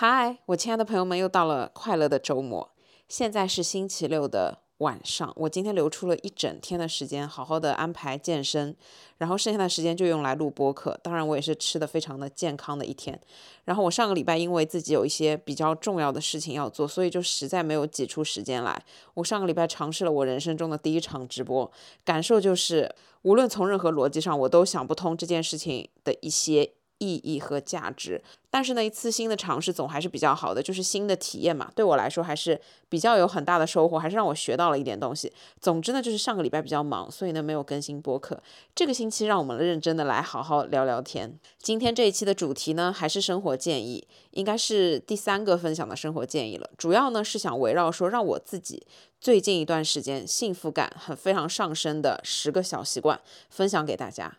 嗨，我亲爱的朋友们，又到了快乐的周末。现在是星期六的晚上，我今天留出了一整天的时间，好好的安排健身，然后剩下的时间就用来录播客。当然，我也是吃的非常的健康的一天。然后我上个礼拜因为自己有一些比较重要的事情要做，所以就实在没有挤出时间来。我上个礼拜尝试了我人生中的第一场直播，感受就是，无论从任何逻辑上，我都想不通这件事情的一些。意义和价值，但是呢，一次新的尝试总还是比较好的，就是新的体验嘛。对我来说还是比较有很大的收获，还是让我学到了一点东西。总之呢，就是上个礼拜比较忙，所以呢没有更新播客。这个星期让我们认真的来好好聊聊天。今天这一期的主题呢，还是生活建议，应该是第三个分享的生活建议了。主要呢是想围绕说，让我自己最近一段时间幸福感很非常上升的十个小习惯分享给大家。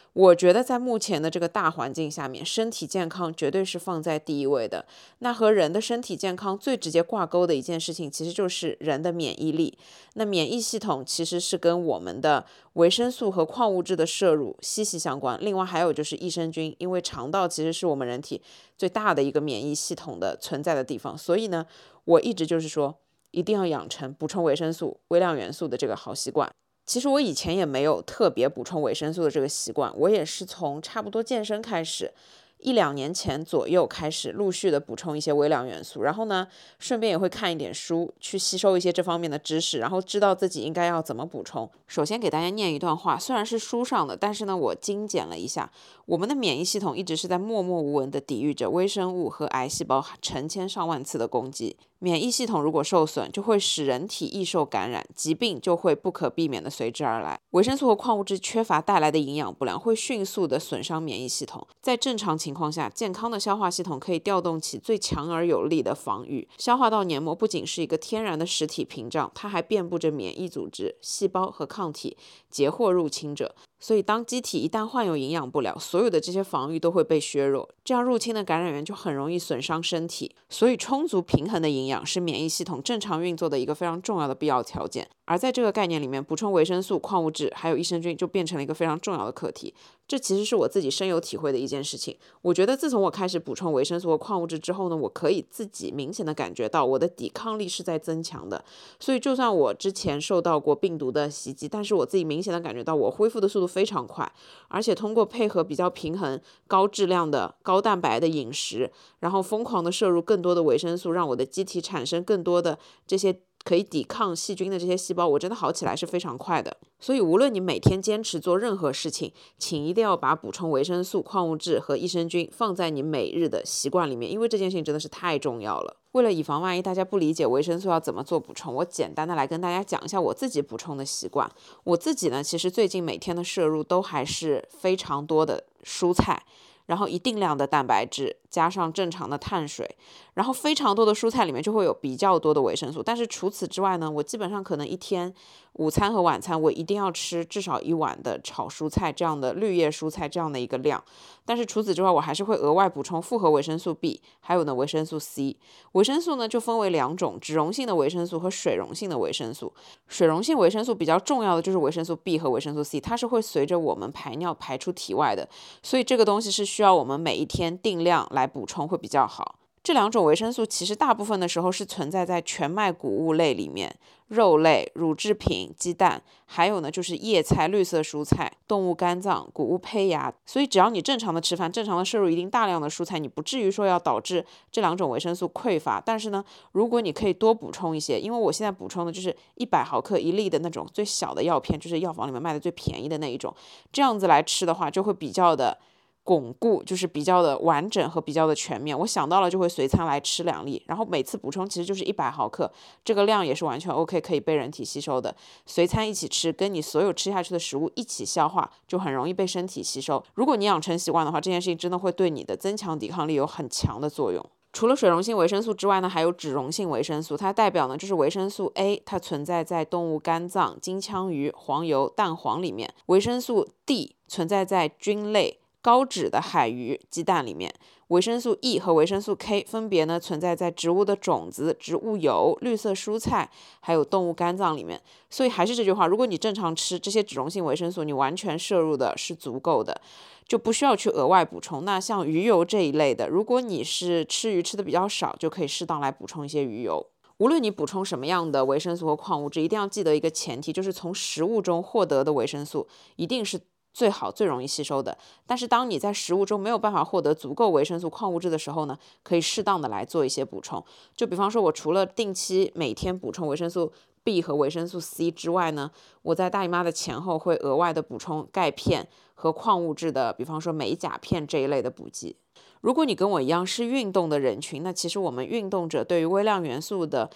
我觉得在目前的这个大环境下面，身体健康绝对是放在第一位的。那和人的身体健康最直接挂钩的一件事情，其实就是人的免疫力。那免疫系统其实是跟我们的维生素和矿物质的摄入息息相关。另外还有就是益生菌，因为肠道其实是我们人体最大的一个免疫系统的存在的地方。所以呢，我一直就是说，一定要养成补充维生素、微量元素的这个好习惯。其实我以前也没有特别补充维生素的这个习惯，我也是从差不多健身开始。一两年前左右开始陆续的补充一些微量元素，然后呢，顺便也会看一点书，去吸收一些这方面的知识，然后知道自己应该要怎么补充。首先给大家念一段话，虽然是书上的，但是呢，我精简了一下。我们的免疫系统一直是在默默无闻的抵御着微生物和癌细胞成千上万次的攻击。免疫系统如果受损，就会使人体易受感染，疾病就会不可避免的随之而来。维生素和矿物质缺乏带来的营养不良，会迅速的损伤免疫系统。在正常情况下，健康的消化系统可以调动起最强而有力的防御。消化道黏膜不仅是一个天然的实体屏障，它还遍布着免疫组织、细胞和抗体，截获入侵者。所以，当机体一旦患有营养不良，所有的这些防御都会被削弱，这样入侵的感染源就很容易损伤身体。所以，充足平衡的营养是免疫系统正常运作的一个非常重要的必要条件。而在这个概念里面，补充维生素、矿物质还有益生菌就变成了一个非常重要的课题。这其实是我自己深有体会的一件事情。我觉得自从我开始补充维生素和矿物质之后呢，我可以自己明显的感觉到我的抵抗力是在增强的。所以，就算我之前受到过病毒的袭击，但是我自己明显的感觉到我恢复的速度非常快。而且通过配合比较平衡、高质量的高蛋白的饮食，然后疯狂的摄入更多的维生素，让我的机体产生更多的这些。可以抵抗细菌的这些细胞，我真的好起来是非常快的。所以，无论你每天坚持做任何事情，请一定要把补充维生素、矿物质和益生菌放在你每日的习惯里面，因为这件事情真的是太重要了。为了以防万一，大家不理解维生素要怎么做补充，我简单的来跟大家讲一下我自己补充的习惯。我自己呢，其实最近每天的摄入都还是非常多的蔬菜。然后一定量的蛋白质加上正常的碳水，然后非常多的蔬菜里面就会有比较多的维生素。但是除此之外呢，我基本上可能一天午餐和晚餐我一定要吃至少一碗的炒蔬菜这样的绿叶蔬菜这样的一个量。但是除此之外，我还是会额外补充复合维生素 B，还有呢维生素 C。维生素呢就分为两种，脂溶性的维生素和水溶性的维生素。水溶性维生素比较重要的就是维生素 B 和维生素 C，它是会随着我们排尿排出体外的，所以这个东西是需。要我们每一天定量来补充会比较好。这两种维生素其实大部分的时候是存在在全麦谷物类里面。肉类、乳制品、鸡蛋，还有呢就是叶菜、绿色蔬菜、动物肝脏、谷物胚芽。所以只要你正常的吃饭，正常的摄入一定大量的蔬菜，你不至于说要导致这两种维生素匮乏。但是呢，如果你可以多补充一些，因为我现在补充的就是一百毫克一粒的那种最小的药片，就是药房里面卖的最便宜的那一种，这样子来吃的话，就会比较的。巩固就是比较的完整和比较的全面。我想到了就会随餐来吃两粒，然后每次补充其实就是一百毫克，这个量也是完全 OK，可以被人体吸收的。随餐一起吃，跟你所有吃下去的食物一起消化，就很容易被身体吸收。如果你养成习惯的话，这件事情真的会对你的增强抵抗力有很强的作用。除了水溶性维生素之外呢，还有脂溶性维生素，它代表呢就是维生素 A，它存在在动物肝脏、金枪鱼、黄油、蛋黄里面；维生素 D 存在在菌类。高脂的海鱼、鸡蛋里面，维生素 E 和维生素 K 分别呢存在在植物的种子、植物油、绿色蔬菜，还有动物肝脏里面。所以还是这句话，如果你正常吃这些脂溶性维生素，你完全摄入的是足够的，就不需要去额外补充。那像鱼油这一类的，如果你是吃鱼吃的比较少，就可以适当来补充一些鱼油。无论你补充什么样的维生素和矿物质，一定要记得一个前提，就是从食物中获得的维生素一定是。最好最容易吸收的，但是当你在食物中没有办法获得足够维生素、矿物质的时候呢，可以适当的来做一些补充。就比方说，我除了定期每天补充维生素 B 和维生素 C 之外呢，我在大姨妈的前后会额外的补充钙片和矿物质的，比方说镁、钾片这一类的补剂。如果你跟我一样是运动的人群，那其实我们运动者对于微量元素的。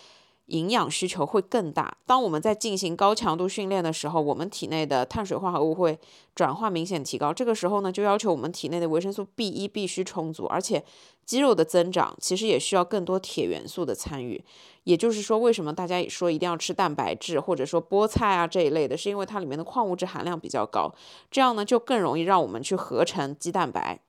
营养需求会更大。当我们在进行高强度训练的时候，我们体内的碳水化合物会转化明显提高。这个时候呢，就要求我们体内的维生素 B 一必须充足，而且肌肉的增长其实也需要更多铁元素的参与。也就是说，为什么大家也说一定要吃蛋白质，或者说菠菜啊这一类的，是因为它里面的矿物质含量比较高，这样呢就更容易让我们去合成肌蛋白。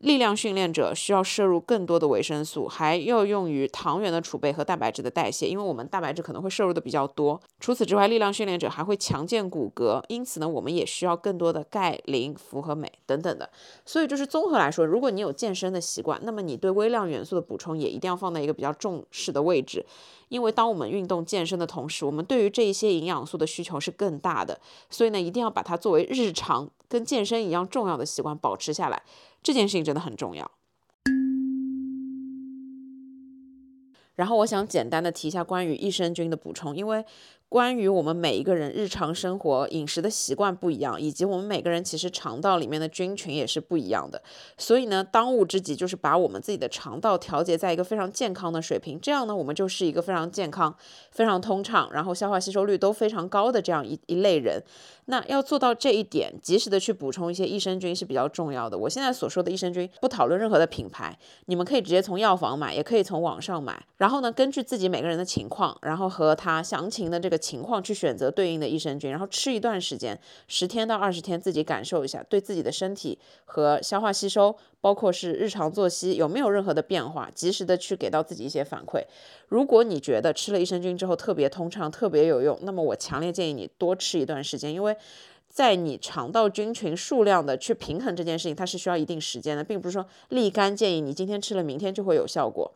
力量训练者需要摄入更多的维生素，还要用于糖原的储备和蛋白质的代谢，因为我们蛋白质可能会摄入的比较多。除此之外，力量训练者还会强健骨骼，因此呢，我们也需要更多的钙、磷、氟和镁等等的。所以就是综合来说，如果你有健身的习惯，那么你对微量元素的补充也一定要放在一个比较重视的位置，因为当我们运动健身的同时，我们对于这一些营养素的需求是更大的。所以呢，一定要把它作为日常跟健身一样重要的习惯保持下来。这件事情真的很重要。然后我想简单的提一下关于益生菌的补充，因为。关于我们每一个人日常生活饮食的习惯不一样，以及我们每个人其实肠道里面的菌群也是不一样的，所以呢，当务之急就是把我们自己的肠道调节在一个非常健康的水平，这样呢，我们就是一个非常健康、非常通畅，然后消化吸收率都非常高的这样一一类人。那要做到这一点，及时的去补充一些益生菌是比较重要的。我现在所说的益生菌，不讨论任何的品牌，你们可以直接从药房买，也可以从网上买。然后呢，根据自己每个人的情况，然后和他详情的这个。情况去选择对应的益生菌，然后吃一段时间，十天到二十天，自己感受一下，对自己的身体和消化吸收，包括是日常作息有没有任何的变化，及时的去给到自己一些反馈。如果你觉得吃了益生菌之后特别通畅、特别有用，那么我强烈建议你多吃一段时间，因为在你肠道菌群数量的去平衡这件事情，它是需要一定时间的，并不是说立竿见影，你今天吃了，明天就会有效果。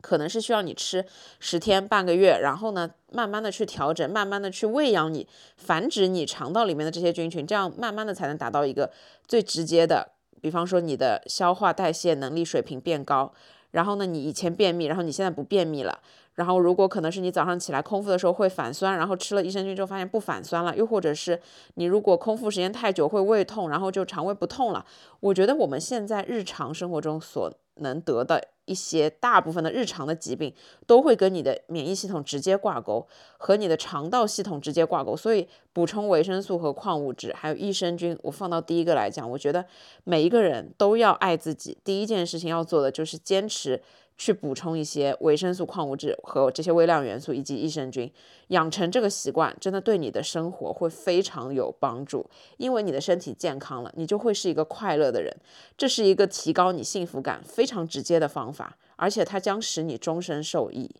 可能是需要你吃十天半个月，然后呢，慢慢的去调整，慢慢的去喂养你，繁殖你肠道里面的这些菌群，这样慢慢的才能达到一个最直接的，比方说你的消化代谢能力水平变高，然后呢，你以前便秘，然后你现在不便秘了，然后如果可能是你早上起来空腹的时候会反酸，然后吃了益生菌之后发现不反酸了，又或者是你如果空腹时间太久会胃痛，然后就肠胃不痛了，我觉得我们现在日常生活中所能得的。一些大部分的日常的疾病都会跟你的免疫系统直接挂钩，和你的肠道系统直接挂钩，所以补充维生素和矿物质，还有益生菌，我放到第一个来讲，我觉得每一个人都要爱自己，第一件事情要做的就是坚持。去补充一些维生素、矿物质和这些微量元素以及益生菌，养成这个习惯，真的对你的生活会非常有帮助。因为你的身体健康了，你就会是一个快乐的人。这是一个提高你幸福感非常直接的方法，而且它将使你终身受益。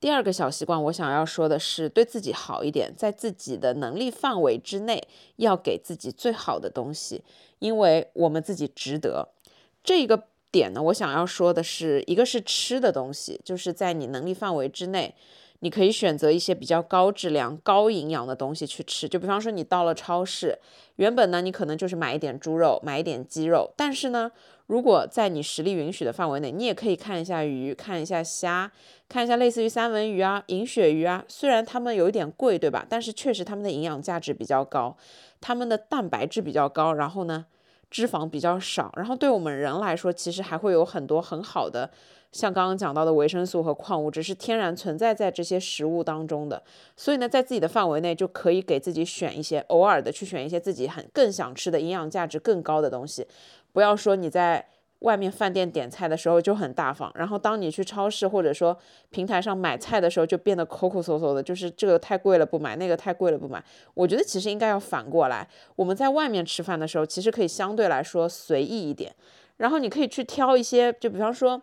第二个小习惯，我想要说的是，对自己好一点，在自己的能力范围之内，要给自己最好的东西，因为我们自己值得。这一个点呢，我想要说的是，一个是吃的东西，就是在你能力范围之内。你可以选择一些比较高质量、高营养的东西去吃，就比方说你到了超市，原本呢你可能就是买一点猪肉、买一点鸡肉，但是呢，如果在你实力允许的范围内，你也可以看一下鱼、看一下虾、看一下类似于三文鱼啊、银鳕鱼啊，虽然它们有一点贵，对吧？但是确实它们的营养价值比较高，它们的蛋白质比较高，然后呢，脂肪比较少，然后对我们人来说，其实还会有很多很好的。像刚刚讲到的维生素和矿物质是天然存在在这些食物当中的，所以呢，在自己的范围内就可以给自己选一些，偶尔的去选一些自己很更想吃的营养价值更高的东西。不要说你在外面饭店点菜的时候就很大方，然后当你去超市或者说平台上买菜的时候就变得抠抠搜搜的，就是这个太贵了不买，那个太贵了不买。我觉得其实应该要反过来，我们在外面吃饭的时候其实可以相对来说随意一点，然后你可以去挑一些，就比方说。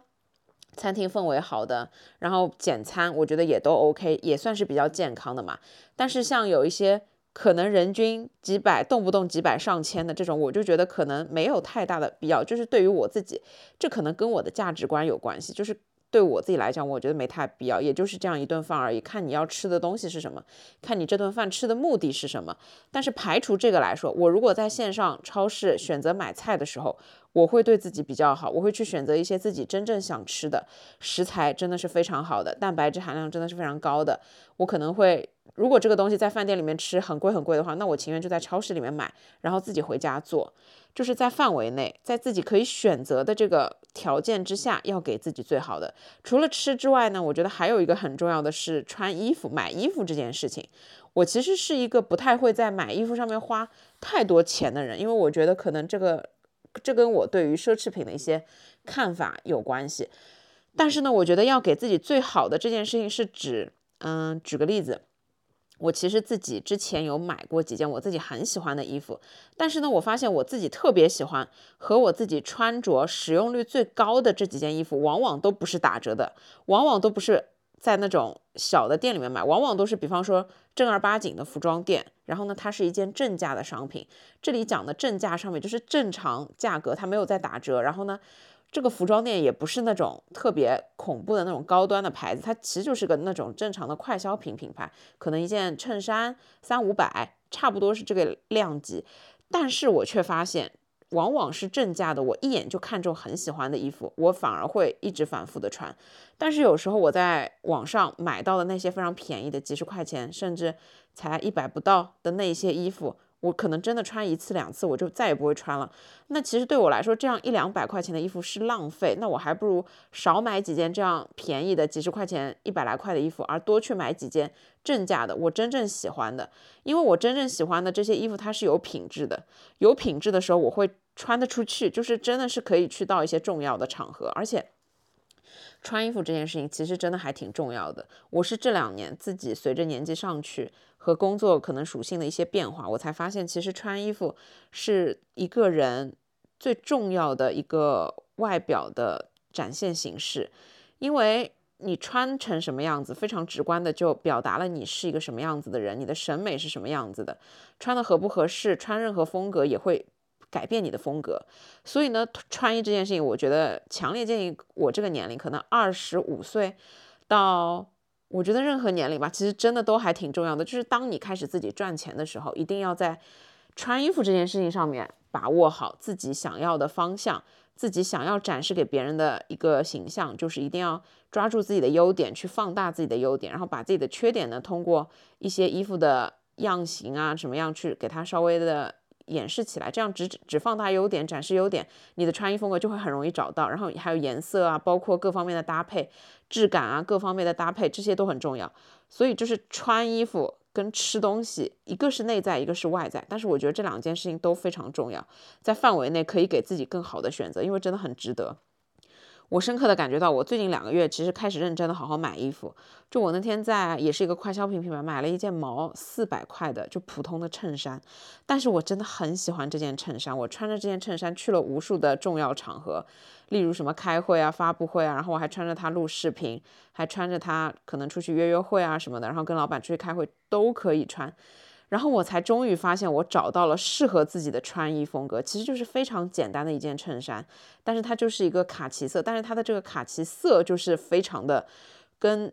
餐厅氛围好的，然后简餐，我觉得也都 OK，也算是比较健康的嘛。但是像有一些可能人均几百，动不动几百上千的这种，我就觉得可能没有太大的必要。就是对于我自己，这可能跟我的价值观有关系。就是对我自己来讲，我觉得没太必要。也就是这样一顿饭而已，看你要吃的东西是什么，看你这顿饭吃的目的是什么。但是排除这个来说，我如果在线上超市选择买菜的时候，我会对自己比较好，我会去选择一些自己真正想吃的食材，真的是非常好的，蛋白质含量真的是非常高的。我可能会，如果这个东西在饭店里面吃很贵很贵的话，那我情愿就在超市里面买，然后自己回家做。就是在范围内，在自己可以选择的这个条件之下，要给自己最好的。除了吃之外呢，我觉得还有一个很重要的是穿衣服、买衣服这件事情。我其实是一个不太会在买衣服上面花太多钱的人，因为我觉得可能这个。这跟我对于奢侈品的一些看法有关系，但是呢，我觉得要给自己最好的这件事情是指，嗯，举个例子，我其实自己之前有买过几件我自己很喜欢的衣服，但是呢，我发现我自己特别喜欢和我自己穿着使用率最高的这几件衣服，往往都不是打折的，往往都不是。在那种小的店里面买，往往都是比方说正儿八经的服装店，然后呢，它是一件正价的商品。这里讲的正价商品就是正常价格，它没有在打折。然后呢，这个服装店也不是那种特别恐怖的那种高端的牌子，它其实就是个那种正常的快消品品牌，可能一件衬衫三五百，差不多是这个量级。但是我却发现。往往是正价的，我一眼就看中很喜欢的衣服，我反而会一直反复的穿。但是有时候我在网上买到的那些非常便宜的，几十块钱，甚至才一百不到的那些衣服。我可能真的穿一次两次，我就再也不会穿了。那其实对我来说，这样一两百块钱的衣服是浪费。那我还不如少买几件这样便宜的几十块钱、一百来块的衣服，而多去买几件正价的，我真正喜欢的。因为我真正喜欢的这些衣服，它是有品质的。有品质的时候，我会穿得出去，就是真的是可以去到一些重要的场合，而且。穿衣服这件事情其实真的还挺重要的。我是这两年自己随着年纪上去和工作可能属性的一些变化，我才发现其实穿衣服是一个人最重要的一个外表的展现形式，因为你穿成什么样子，非常直观的就表达了你是一个什么样子的人，你的审美是什么样子的，穿的合不合适，穿任何风格也会。改变你的风格，所以呢，穿衣这件事情，我觉得强烈建议我这个年龄，可能二十五岁到，我觉得任何年龄吧，其实真的都还挺重要的。就是当你开始自己赚钱的时候，一定要在穿衣服这件事情上面把握好自己想要的方向，自己想要展示给别人的一个形象，就是一定要抓住自己的优点，去放大自己的优点，然后把自己的缺点呢，通过一些衣服的样型啊，什么样去给它稍微的。掩饰起来，这样只只放大优点，展示优点，你的穿衣风格就会很容易找到。然后还有颜色啊，包括各方面的搭配、质感啊，各方面的搭配，这些都很重要。所以就是穿衣服跟吃东西，一个是内在，一个是外在。但是我觉得这两件事情都非常重要，在范围内可以给自己更好的选择，因为真的很值得。我深刻的感觉到，我最近两个月其实开始认真的好好买衣服。就我那天在也是一个快消品品牌买了一件毛四百块的就普通的衬衫，但是我真的很喜欢这件衬衫，我穿着这件衬衫去了无数的重要场合，例如什么开会啊、发布会啊，然后我还穿着它录视频，还穿着它可能出去约约会啊什么的，然后跟老板出去开会都可以穿。然后我才终于发现，我找到了适合自己的穿衣风格，其实就是非常简单的一件衬衫，但是它就是一个卡其色，但是它的这个卡其色就是非常的跟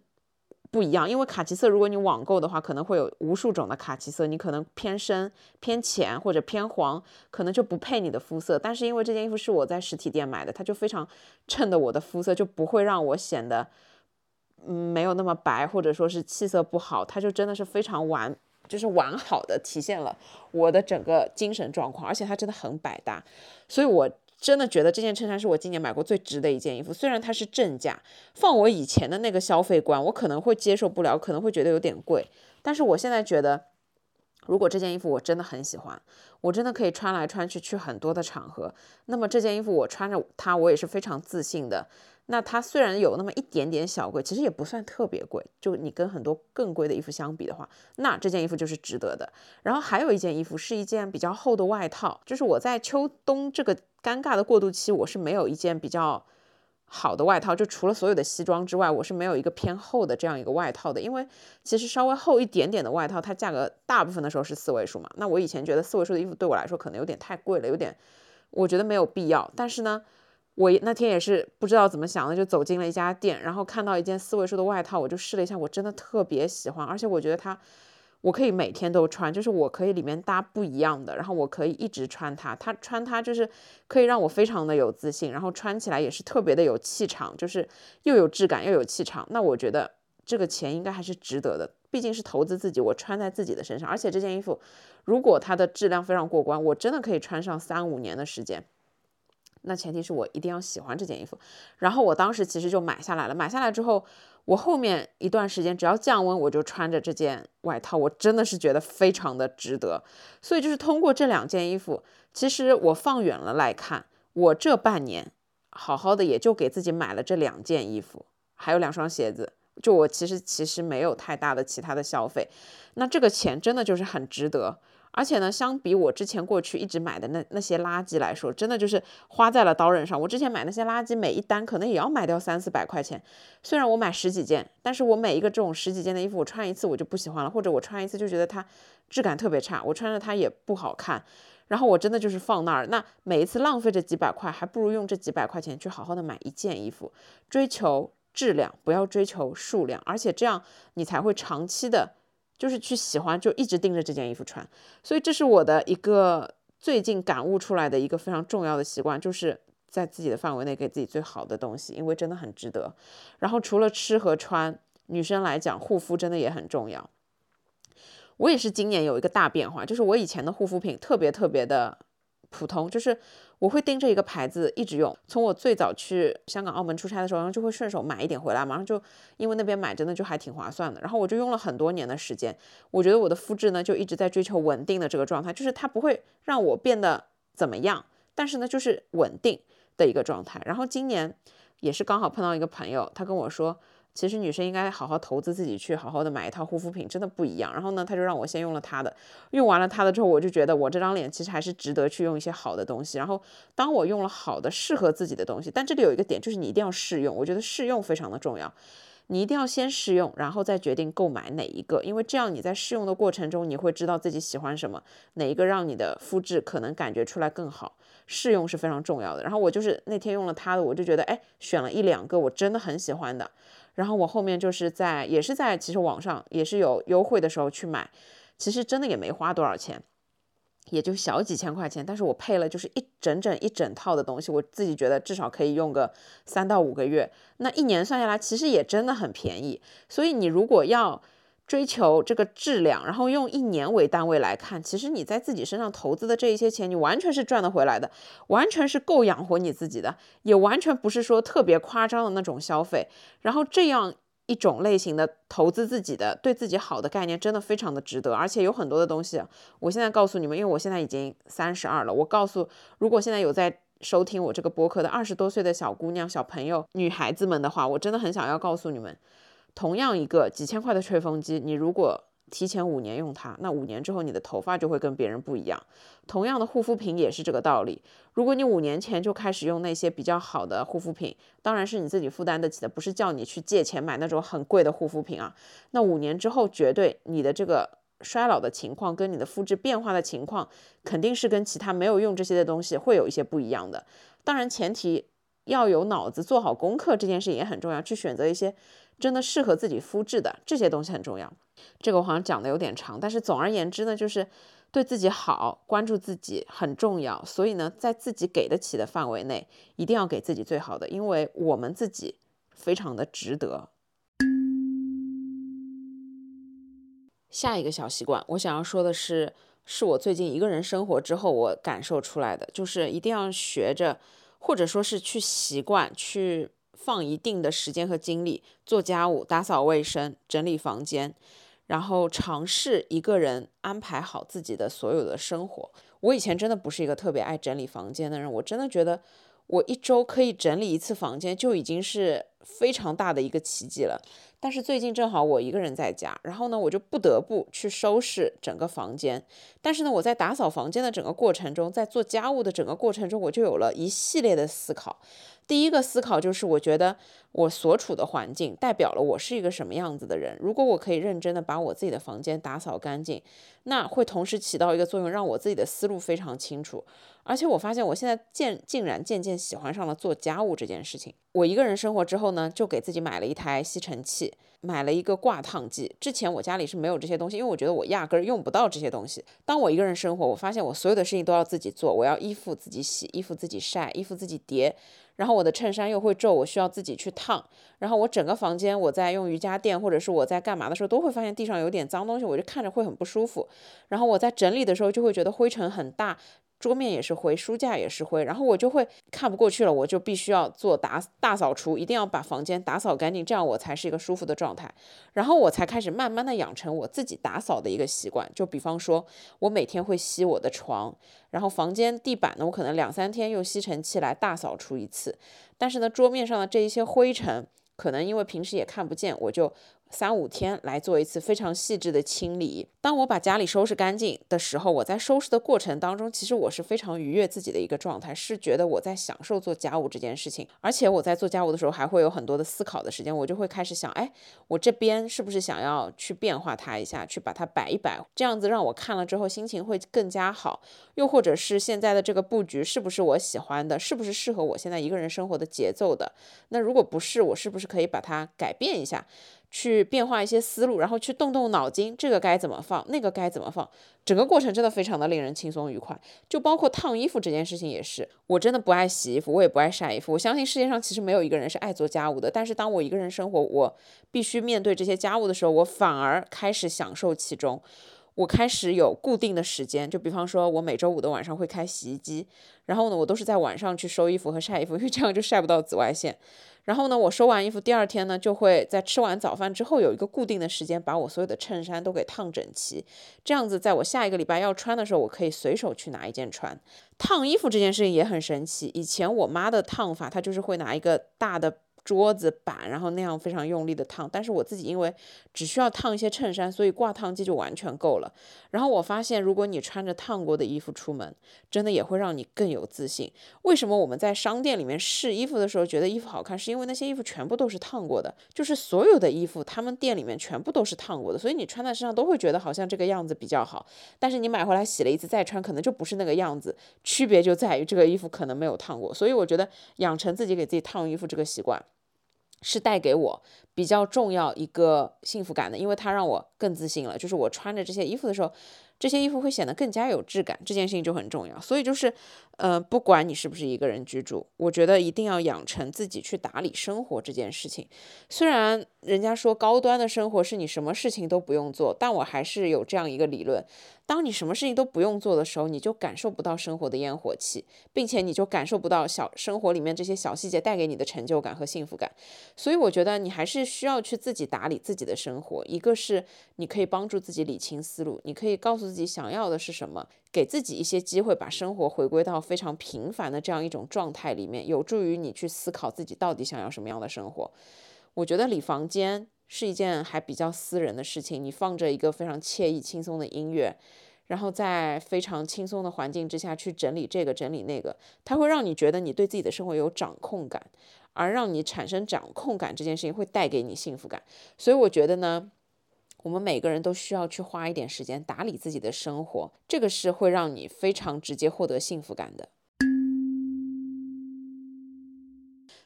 不一样，因为卡其色如果你网购的话，可能会有无数种的卡其色，你可能偏深、偏浅或者偏黄，可能就不配你的肤色。但是因为这件衣服是我在实体店买的，它就非常衬的我的肤色，就不会让我显得嗯没有那么白，或者说是气色不好，它就真的是非常完。就是完好的体现了我的整个精神状况，而且它真的很百搭，所以我真的觉得这件衬衫是我今年买过最值的一件衣服。虽然它是正价，放我以前的那个消费观，我可能会接受不了，可能会觉得有点贵。但是我现在觉得，如果这件衣服我真的很喜欢，我真的可以穿来穿去去很多的场合，那么这件衣服我穿着它，我也是非常自信的。那它虽然有那么一点点小贵，其实也不算特别贵。就你跟很多更贵的衣服相比的话，那这件衣服就是值得的。然后还有一件衣服是一件比较厚的外套，就是我在秋冬这个尴尬的过渡期，我是没有一件比较好的外套，就除了所有的西装之外，我是没有一个偏厚的这样一个外套的。因为其实稍微厚一点点的外套，它价格大部分的时候是四位数嘛。那我以前觉得四位数的衣服对我来说可能有点太贵了，有点我觉得没有必要。但是呢。我那天也是不知道怎么想的，就走进了一家店，然后看到一件四位数的外套，我就试了一下，我真的特别喜欢，而且我觉得它，我可以每天都穿，就是我可以里面搭不一样的，然后我可以一直穿它，它穿它就是可以让我非常的有自信，然后穿起来也是特别的有气场，就是又有质感又有气场。那我觉得这个钱应该还是值得的，毕竟是投资自己，我穿在自己的身上，而且这件衣服如果它的质量非常过关，我真的可以穿上三五年的时间。那前提是我一定要喜欢这件衣服，然后我当时其实就买下来了。买下来之后，我后面一段时间只要降温，我就穿着这件外套，我真的是觉得非常的值得。所以就是通过这两件衣服，其实我放远了来看，我这半年好好的也就给自己买了这两件衣服，还有两双鞋子。就我其实其实没有太大的其他的消费，那这个钱真的就是很值得。而且呢，相比我之前过去一直买的那那些垃圾来说，真的就是花在了刀刃上。我之前买那些垃圾，每一单可能也要买掉三四百块钱。虽然我买十几件，但是我每一个这种十几件的衣服，我穿一次我就不喜欢了，或者我穿一次就觉得它质感特别差，我穿着它也不好看。然后我真的就是放那儿，那每一次浪费这几百块，还不如用这几百块钱去好好的买一件衣服，追求质量，不要追求数量，而且这样你才会长期的。就是去喜欢，就一直盯着这件衣服穿，所以这是我的一个最近感悟出来的一个非常重要的习惯，就是在自己的范围内给自己最好的东西，因为真的很值得。然后除了吃和穿，女生来讲护肤真的也很重要。我也是今年有一个大变化，就是我以前的护肤品特别特别的普通，就是。我会盯着一个牌子一直用，从我最早去香港、澳门出差的时候，然后就会顺手买一点回来，马上就因为那边买真的就还挺划算的。然后我就用了很多年的时间，我觉得我的肤质呢就一直在追求稳定的这个状态，就是它不会让我变得怎么样，但是呢就是稳定的一个状态。然后今年也是刚好碰到一个朋友，他跟我说。其实女生应该好好投资自己，去好好的买一套护肤品，真的不一样。然后呢，他就让我先用了他的，用完了他的之后，我就觉得我这张脸其实还是值得去用一些好的东西。然后当我用了好的适合自己的东西，但这里有一个点，就是你一定要试用，我觉得试用非常的重要。你一定要先试用，然后再决定购买哪一个，因为这样你在试用的过程中，你会知道自己喜欢什么，哪一个让你的肤质可能感觉出来更好。试用是非常重要的。然后我就是那天用了他的，我就觉得，哎，选了一两个我真的很喜欢的。然后我后面就是在也是在其实网上也是有优惠的时候去买，其实真的也没花多少钱，也就小几千块钱，但是我配了就是一整整一整套的东西，我自己觉得至少可以用个三到五个月，那一年算下来其实也真的很便宜，所以你如果要。追求这个质量，然后用一年为单位来看，其实你在自己身上投资的这一些钱，你完全是赚得回来的，完全是够养活你自己的，也完全不是说特别夸张的那种消费。然后这样一种类型的投资自己的、对自己好的概念，真的非常的值得。而且有很多的东西，我现在告诉你们，因为我现在已经三十二了，我告诉如果现在有在。收听我这个播客的二十多岁的小姑娘、小朋友、女孩子们的话，我真的很想要告诉你们，同样一个几千块的吹风机，你如果提前五年用它，那五年之后你的头发就会跟别人不一样。同样的护肤品也是这个道理。如果你五年前就开始用那些比较好的护肤品，当然是你自己负担得起的，不是叫你去借钱买那种很贵的护肤品啊。那五年之后，绝对你的这个衰老的情况跟你的肤质变化的情况，肯定是跟其他没有用这些的东西会有一些不一样的。当然前提要有脑子，做好功课，这件事也很重要，去选择一些真的适合自己肤质的这些东西很重要。这个我好像讲的有点长，但是总而言之呢，就是对自己好，关注自己很重要。所以呢，在自己给得起的范围内，一定要给自己最好的，因为我们自己非常的值得。下一个小习惯，我想要说的是，是我最近一个人生活之后我感受出来的，就是一定要学着，或者说是去习惯去放一定的时间和精力做家务、打扫卫生、整理房间。然后尝试一个人安排好自己的所有的生活。我以前真的不是一个特别爱整理房间的人，我真的觉得我一周可以整理一次房间就已经是非常大的一个奇迹了。但是最近正好我一个人在家，然后呢，我就不得不去收拾整个房间。但是呢，我在打扫房间的整个过程中，在做家务的整个过程中，我就有了一系列的思考。第一个思考就是，我觉得我所处的环境代表了我是一个什么样子的人。如果我可以认真的把我自己的房间打扫干净，那会同时起到一个作用，让我自己的思路非常清楚。而且我发现我现在渐竟然渐渐喜欢上了做家务这件事情。我一个人生活之后呢，就给自己买了一台吸尘器，买了一个挂烫机。之前我家里是没有这些东西，因为我觉得我压根儿用不到这些东西。当我一个人生活，我发现我所有的事情都要自己做，我要衣服自己洗，衣服自己晒，衣服自己叠。然后我的衬衫又会皱，我需要自己去烫。然后我整个房间，我在用瑜伽垫或者是我在干嘛的时候，都会发现地上有点脏东西，我就看着会很不舒服。然后我在整理的时候，就会觉得灰尘很大。桌面也是灰，书架也是灰，然后我就会看不过去了，我就必须要做打大扫除，一定要把房间打扫干净，这样我才是一个舒服的状态。然后我才开始慢慢的养成我自己打扫的一个习惯，就比方说，我每天会吸我的床，然后房间地板呢，我可能两三天用吸尘器来大扫除一次。但是呢，桌面上的这一些灰尘，可能因为平时也看不见，我就。三五天来做一次非常细致的清理。当我把家里收拾干净的时候，我在收拾的过程当中，其实我是非常愉悦自己的一个状态，是觉得我在享受做家务这件事情。而且我在做家务的时候，还会有很多的思考的时间，我就会开始想，哎，我这边是不是想要去变化它一下，去把它摆一摆，这样子让我看了之后心情会更加好。又或者是现在的这个布局是不是我喜欢的，是不是适合我现在一个人生活的节奏的？那如果不是，我是不是可以把它改变一下？去变化一些思路，然后去动动脑筋，这个该怎么放，那个该怎么放，整个过程真的非常的令人轻松愉快。就包括烫衣服这件事情也是，我真的不爱洗衣服，我也不爱晒衣服。我相信世界上其实没有一个人是爱做家务的，但是当我一个人生活，我必须面对这些家务的时候，我反而开始享受其中。我开始有固定的时间，就比方说，我每周五的晚上会开洗衣机，然后呢，我都是在晚上去收衣服和晒衣服，因为这样就晒不到紫外线。然后呢，我收完衣服，第二天呢，就会在吃完早饭之后有一个固定的时间，把我所有的衬衫都给烫整齐。这样子，在我下一个礼拜要穿的时候，我可以随手去拿一件穿。烫衣服这件事情也很神奇。以前我妈的烫法，她就是会拿一个大的。桌子板，然后那样非常用力的烫，但是我自己因为只需要烫一些衬衫，所以挂烫机就完全够了。然后我发现，如果你穿着烫过的衣服出门，真的也会让你更有自信。为什么我们在商店里面试衣服的时候觉得衣服好看？是因为那些衣服全部都是烫过的，就是所有的衣服，他们店里面全部都是烫过的，所以你穿在身上都会觉得好像这个样子比较好。但是你买回来洗了一次再穿，可能就不是那个样子。区别就在于这个衣服可能没有烫过，所以我觉得养成自己给自己烫衣服这个习惯。是带给我比较重要一个幸福感的，因为它让我更自信了。就是我穿着这些衣服的时候。这些衣服会显得更加有质感，这件事情就很重要。所以就是，呃，不管你是不是一个人居住，我觉得一定要养成自己去打理生活这件事情。虽然人家说高端的生活是你什么事情都不用做，但我还是有这样一个理论，当你什么事情都不用做的时候，你就感受不到生活的烟火气，并且你就感受不到小生活里面这些小细节带给你的成就感和幸福感。所以我觉得你还是需要去自己打理自己的生活。一个是你可以帮助自己理清思路，你可以告诉自己想要的是什么，给自己一些机会，把生活回归到非常平凡的这样一种状态里面，有助于你去思考自己到底想要什么样的生活。我觉得理房间。是一件还比较私人的事情，你放着一个非常惬意、轻松的音乐，然后在非常轻松的环境之下去整理这个、整理那个，它会让你觉得你对自己的生活有掌控感，而让你产生掌控感这件事情会带给你幸福感。所以我觉得呢，我们每个人都需要去花一点时间打理自己的生活，这个是会让你非常直接获得幸福感的。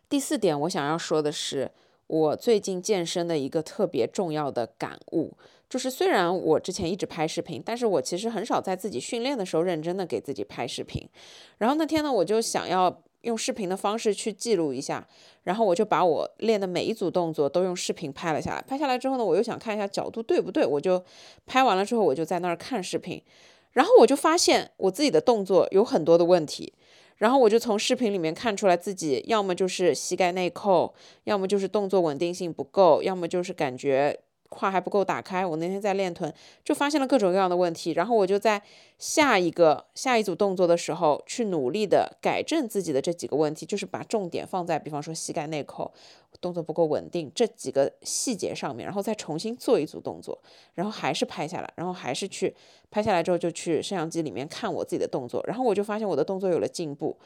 第四点，我想要说的是。我最近健身的一个特别重要的感悟，就是虽然我之前一直拍视频，但是我其实很少在自己训练的时候认真的给自己拍视频。然后那天呢，我就想要用视频的方式去记录一下，然后我就把我练的每一组动作都用视频拍了下来。拍下来之后呢，我又想看一下角度对不对，我就拍完了之后，我就在那儿看视频，然后我就发现我自己的动作有很多的问题。然后我就从视频里面看出来，自己要么就是膝盖内扣，要么就是动作稳定性不够，要么就是感觉。胯还不够打开，我那天在练臀就发现了各种各样的问题，然后我就在下一个下一组动作的时候去努力的改正自己的这几个问题，就是把重点放在比方说膝盖内扣动作不够稳定这几个细节上面，然后再重新做一组动作，然后还是拍下来，然后还是去拍下来之后就去摄像机里面看我自己的动作，然后我就发现我的动作有了进步，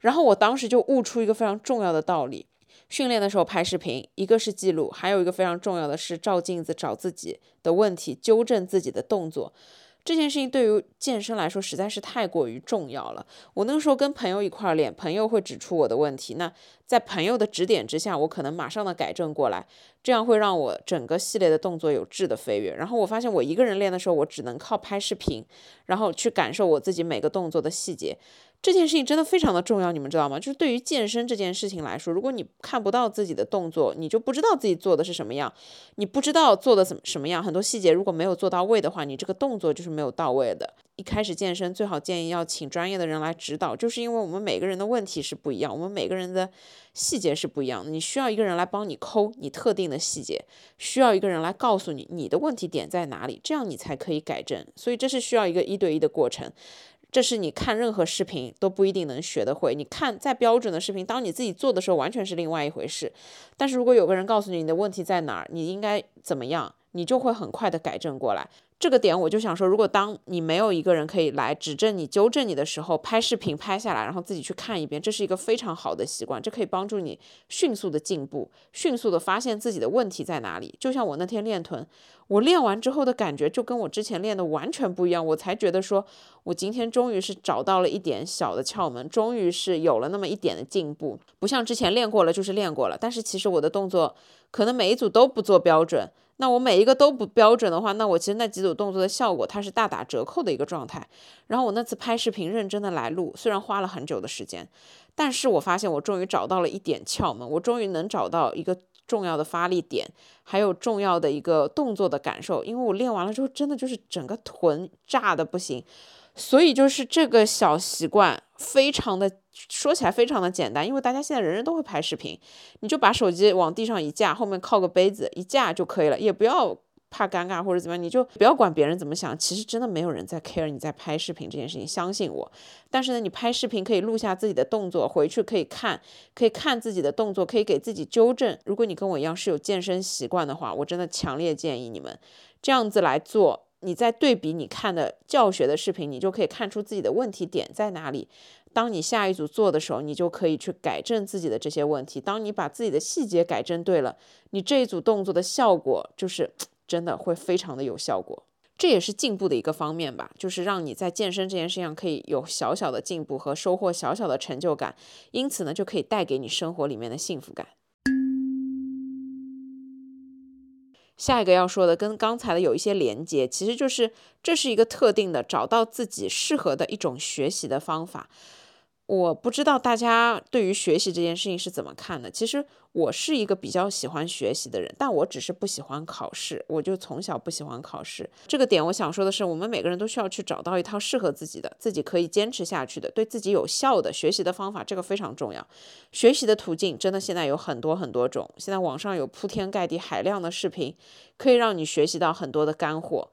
然后我当时就悟出一个非常重要的道理。训练的时候拍视频，一个是记录，还有一个非常重要的是照镜子找自己的问题，纠正自己的动作。这件事情对于健身来说实在是太过于重要了。我那个时候跟朋友一块儿练，朋友会指出我的问题，那在朋友的指点之下，我可能马上的改正过来，这样会让我整个系列的动作有质的飞跃。然后我发现我一个人练的时候，我只能靠拍视频，然后去感受我自己每个动作的细节。这件事情真的非常的重要，你们知道吗？就是对于健身这件事情来说，如果你看不到自己的动作，你就不知道自己做的是什么样，你不知道做的怎么什么样，很多细节如果没有做到位的话，你这个动作就是没有到位的。一开始健身最好建议要请专业的人来指导，就是因为我们每个人的问题是不一样，我们每个人的细节是不一样的，你需要一个人来帮你抠你特定的细节，需要一个人来告诉你你的问题点在哪里，这样你才可以改正。所以这是需要一个一对一的过程。这是你看任何视频都不一定能学得会。你看再标准的视频，当你自己做的时候，完全是另外一回事。但是如果有个人告诉你你的问题在哪儿，你应该怎么样，你就会很快的改正过来。这个点我就想说，如果当你没有一个人可以来指正你、纠正你的时候，拍视频拍下来，然后自己去看一遍，这是一个非常好的习惯，这可以帮助你迅速的进步，迅速的发现自己的问题在哪里。就像我那天练臀，我练完之后的感觉就跟我之前练的完全不一样，我才觉得说我今天终于是找到了一点小的窍门，终于是有了那么一点的进步，不像之前练过了就是练过了，但是其实我的动作可能每一组都不做标准。那我每一个都不标准的话，那我其实那几组动作的效果它是大打折扣的一个状态。然后我那次拍视频认真的来录，虽然花了很久的时间，但是我发现我终于找到了一点窍门，我终于能找到一个重要的发力点，还有重要的一个动作的感受。因为我练完了之后，真的就是整个臀炸的不行。所以就是这个小习惯，非常的说起来非常的简单，因为大家现在人人都会拍视频，你就把手机往地上一架，后面靠个杯子一架就可以了，也不要怕尴尬或者怎么样，你就不要管别人怎么想，其实真的没有人在 care 你在拍视频这件事情，相信我。但是呢，你拍视频可以录下自己的动作，回去可以看，可以看自己的动作，可以给自己纠正。如果你跟我一样是有健身习惯的话，我真的强烈建议你们这样子来做。你在对比你看的教学的视频，你就可以看出自己的问题点在哪里。当你下一组做的时候，你就可以去改正自己的这些问题。当你把自己的细节改正对了，你这一组动作的效果就是 真的会非常的有效果。这也是进步的一个方面吧，就是让你在健身这件事上可以有小小的进步和收获小小的成就感，因此呢，就可以带给你生活里面的幸福感。下一个要说的跟刚才的有一些连接，其实就是这是一个特定的找到自己适合的一种学习的方法。我不知道大家对于学习这件事情是怎么看的。其实我是一个比较喜欢学习的人，但我只是不喜欢考试。我就从小不喜欢考试。这个点我想说的是，我们每个人都需要去找到一套适合自己的、自己可以坚持下去的、对自己有效的学习的方法，这个非常重要。学习的途径真的现在有很多很多种，现在网上有铺天盖地海量的视频，可以让你学习到很多的干货。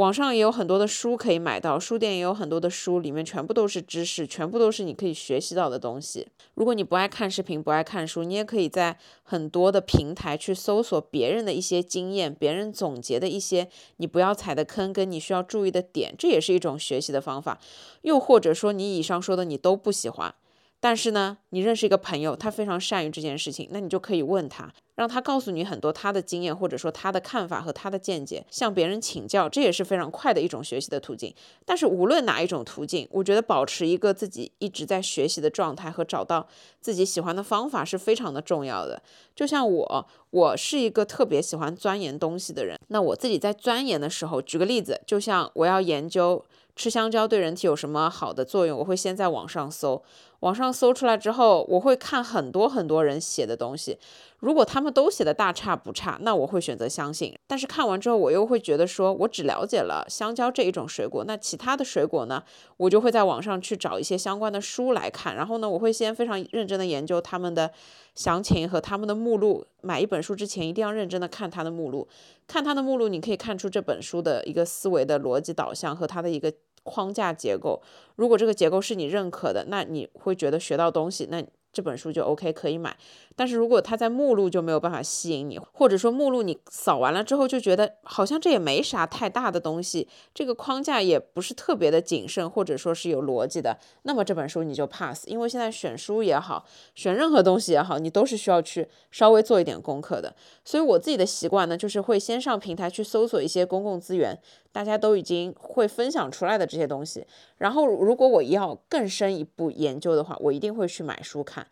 网上也有很多的书可以买到，书店也有很多的书，里面全部都是知识，全部都是你可以学习到的东西。如果你不爱看视频，不爱看书，你也可以在很多的平台去搜索别人的一些经验，别人总结的一些你不要踩的坑跟你需要注意的点，这也是一种学习的方法。又或者说，你以上说的你都不喜欢。但是呢，你认识一个朋友，他非常善于这件事情，那你就可以问他，让他告诉你很多他的经验，或者说他的看法和他的见解，向别人请教，这也是非常快的一种学习的途径。但是无论哪一种途径，我觉得保持一个自己一直在学习的状态和找到自己喜欢的方法是非常的重要的。就像我，我是一个特别喜欢钻研东西的人，那我自己在钻研的时候，举个例子，就像我要研究。吃香蕉对人体有什么好的作用？我会先在网上搜，网上搜出来之后，我会看很多很多人写的东西。如果他们都写的大差不差，那我会选择相信。但是看完之后，我又会觉得说，我只了解了香蕉这一种水果，那其他的水果呢？我就会在网上去找一些相关的书来看。然后呢，我会先非常认真的研究他们的详情和他们的目录。买一本书之前，一定要认真的看它的目录。看它的目录，你可以看出这本书的一个思维的逻辑导向和它的一个。框架结构，如果这个结构是你认可的，那你会觉得学到东西，那。这本书就 OK 可以买，但是如果它在目录就没有办法吸引你，或者说目录你扫完了之后就觉得好像这也没啥太大的东西，这个框架也不是特别的谨慎，或者说是有逻辑的，那么这本书你就 pass。因为现在选书也好，选任何东西也好，你都是需要去稍微做一点功课的。所以我自己的习惯呢，就是会先上平台去搜索一些公共资源，大家都已经会分享出来的这些东西，然后如果我要更深一步研究的话，我一定会去买书看。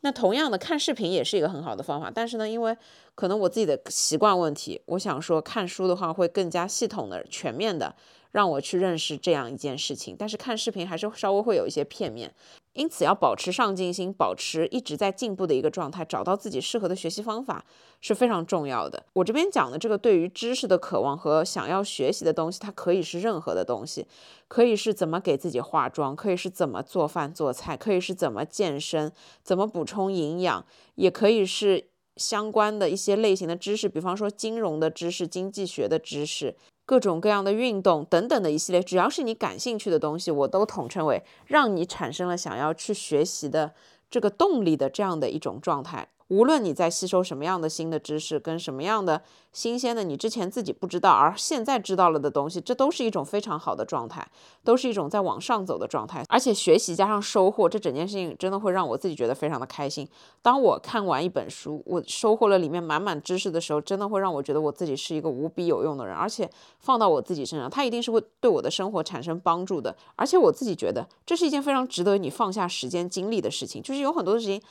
那同样的，看视频也是一个很好的方法，但是呢，因为可能我自己的习惯问题，我想说看书的话会更加系统的、全面的。让我去认识这样一件事情，但是看视频还是稍微会有一些片面，因此要保持上进心，保持一直在进步的一个状态，找到自己适合的学习方法是非常重要的。我这边讲的这个对于知识的渴望和想要学习的东西，它可以是任何的东西，可以是怎么给自己化妆，可以是怎么做饭做菜，可以是怎么健身，怎么补充营养，也可以是相关的一些类型的知识，比方说金融的知识、经济学的知识。各种各样的运动等等的一系列，只要是你感兴趣的东西，我都统称为让你产生了想要去学习的这个动力的这样的一种状态。无论你在吸收什么样的新的知识，跟什么样的新鲜的你之前自己不知道而现在知道了的东西，这都是一种非常好的状态，都是一种在往上走的状态。而且学习加上收获，这整件事情真的会让我自己觉得非常的开心。当我看完一本书，我收获了里面满满知识的时候，真的会让我觉得我自己是一个无比有用的人。而且放到我自己身上，它一定是会对我的生活产生帮助的。而且我自己觉得这是一件非常值得你放下时间精力的事情，就是有很多的事情。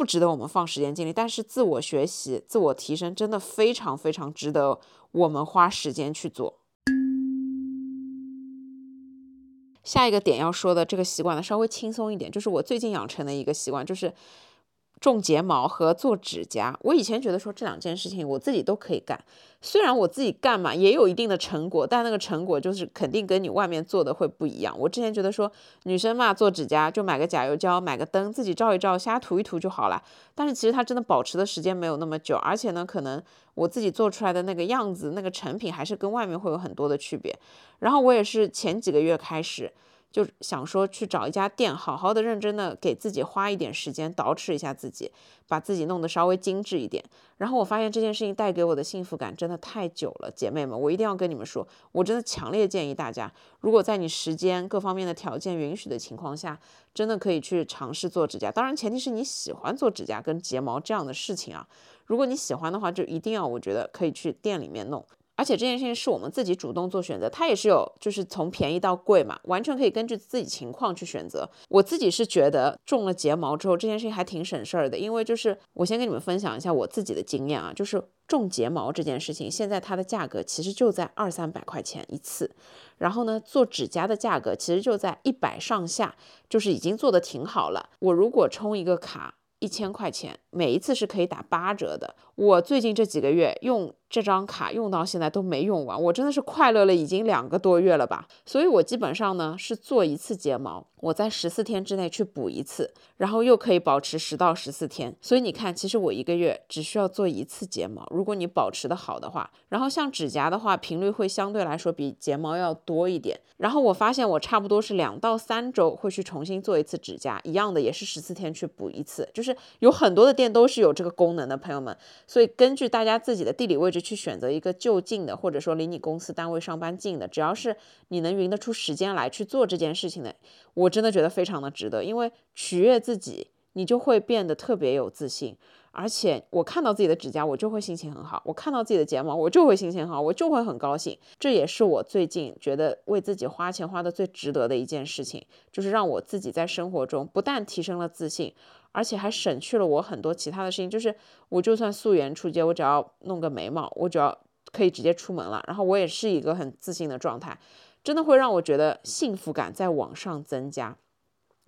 不值得我们放时间精力，但是自我学习、自我提升真的非常非常值得我们花时间去做。下一个点要说的这个习惯呢，稍微轻松一点，就是我最近养成的一个习惯，就是。种睫毛和做指甲，我以前觉得说这两件事情我自己都可以干，虽然我自己干嘛也有一定的成果，但那个成果就是肯定跟你外面做的会不一样。我之前觉得说女生嘛做指甲就买个甲油胶，买个灯自己照一照，瞎涂一涂就好了。但是其实它真的保持的时间没有那么久，而且呢，可能我自己做出来的那个样子、那个成品还是跟外面会有很多的区别。然后我也是前几个月开始。就想说去找一家店，好好的、认真的给自己花一点时间，捯饬一下自己，把自己弄得稍微精致一点。然后我发现这件事情带给我的幸福感真的太久了，姐妹们，我一定要跟你们说，我真的强烈建议大家，如果在你时间各方面的条件允许的情况下，真的可以去尝试做指甲。当然，前提是你喜欢做指甲跟睫毛这样的事情啊。如果你喜欢的话，就一定要，我觉得可以去店里面弄。而且这件事情是我们自己主动做选择，它也是有就是从便宜到贵嘛，完全可以根据自己情况去选择。我自己是觉得种了睫毛之后，这件事情还挺省事儿的，因为就是我先跟你们分享一下我自己的经验啊，就是种睫毛这件事情，现在它的价格其实就在二三百块钱一次，然后呢，做指甲的价格其实就在一百上下，就是已经做的挺好了。我如果充一个卡。一千块钱，每一次是可以打八折的。我最近这几个月用这张卡用到现在都没用完，我真的是快乐了已经两个多月了吧。所以我基本上呢是做一次睫毛，我在十四天之内去补一次，然后又可以保持十到十四天。所以你看，其实我一个月只需要做一次睫毛，如果你保持的好的话，然后像指甲的话，频率会相对来说比睫毛要多一点。然后我发现我差不多是两到三周会去重新做一次指甲，一样的也是十四天去补一次，就是有很多的店都是有这个功能的，朋友们。所以根据大家自己的地理位置去选择一个就近的，或者说离你公司单位上班近的，只要是你能匀得出时间来去做这件事情的，我真的觉得非常的值得，因为取悦自己，你就会变得特别有自信。而且我看到自己的指甲，我就会心情很好；我看到自己的睫毛，我就会心情好，我就会很高兴。这也是我最近觉得为自己花钱花的最值得的一件事情，就是让我自己在生活中不但提升了自信。而且还省去了我很多其他的事情，就是我就算素颜出街，我只要弄个眉毛，我只要可以直接出门了。然后我也是一个很自信的状态，真的会让我觉得幸福感在往上增加。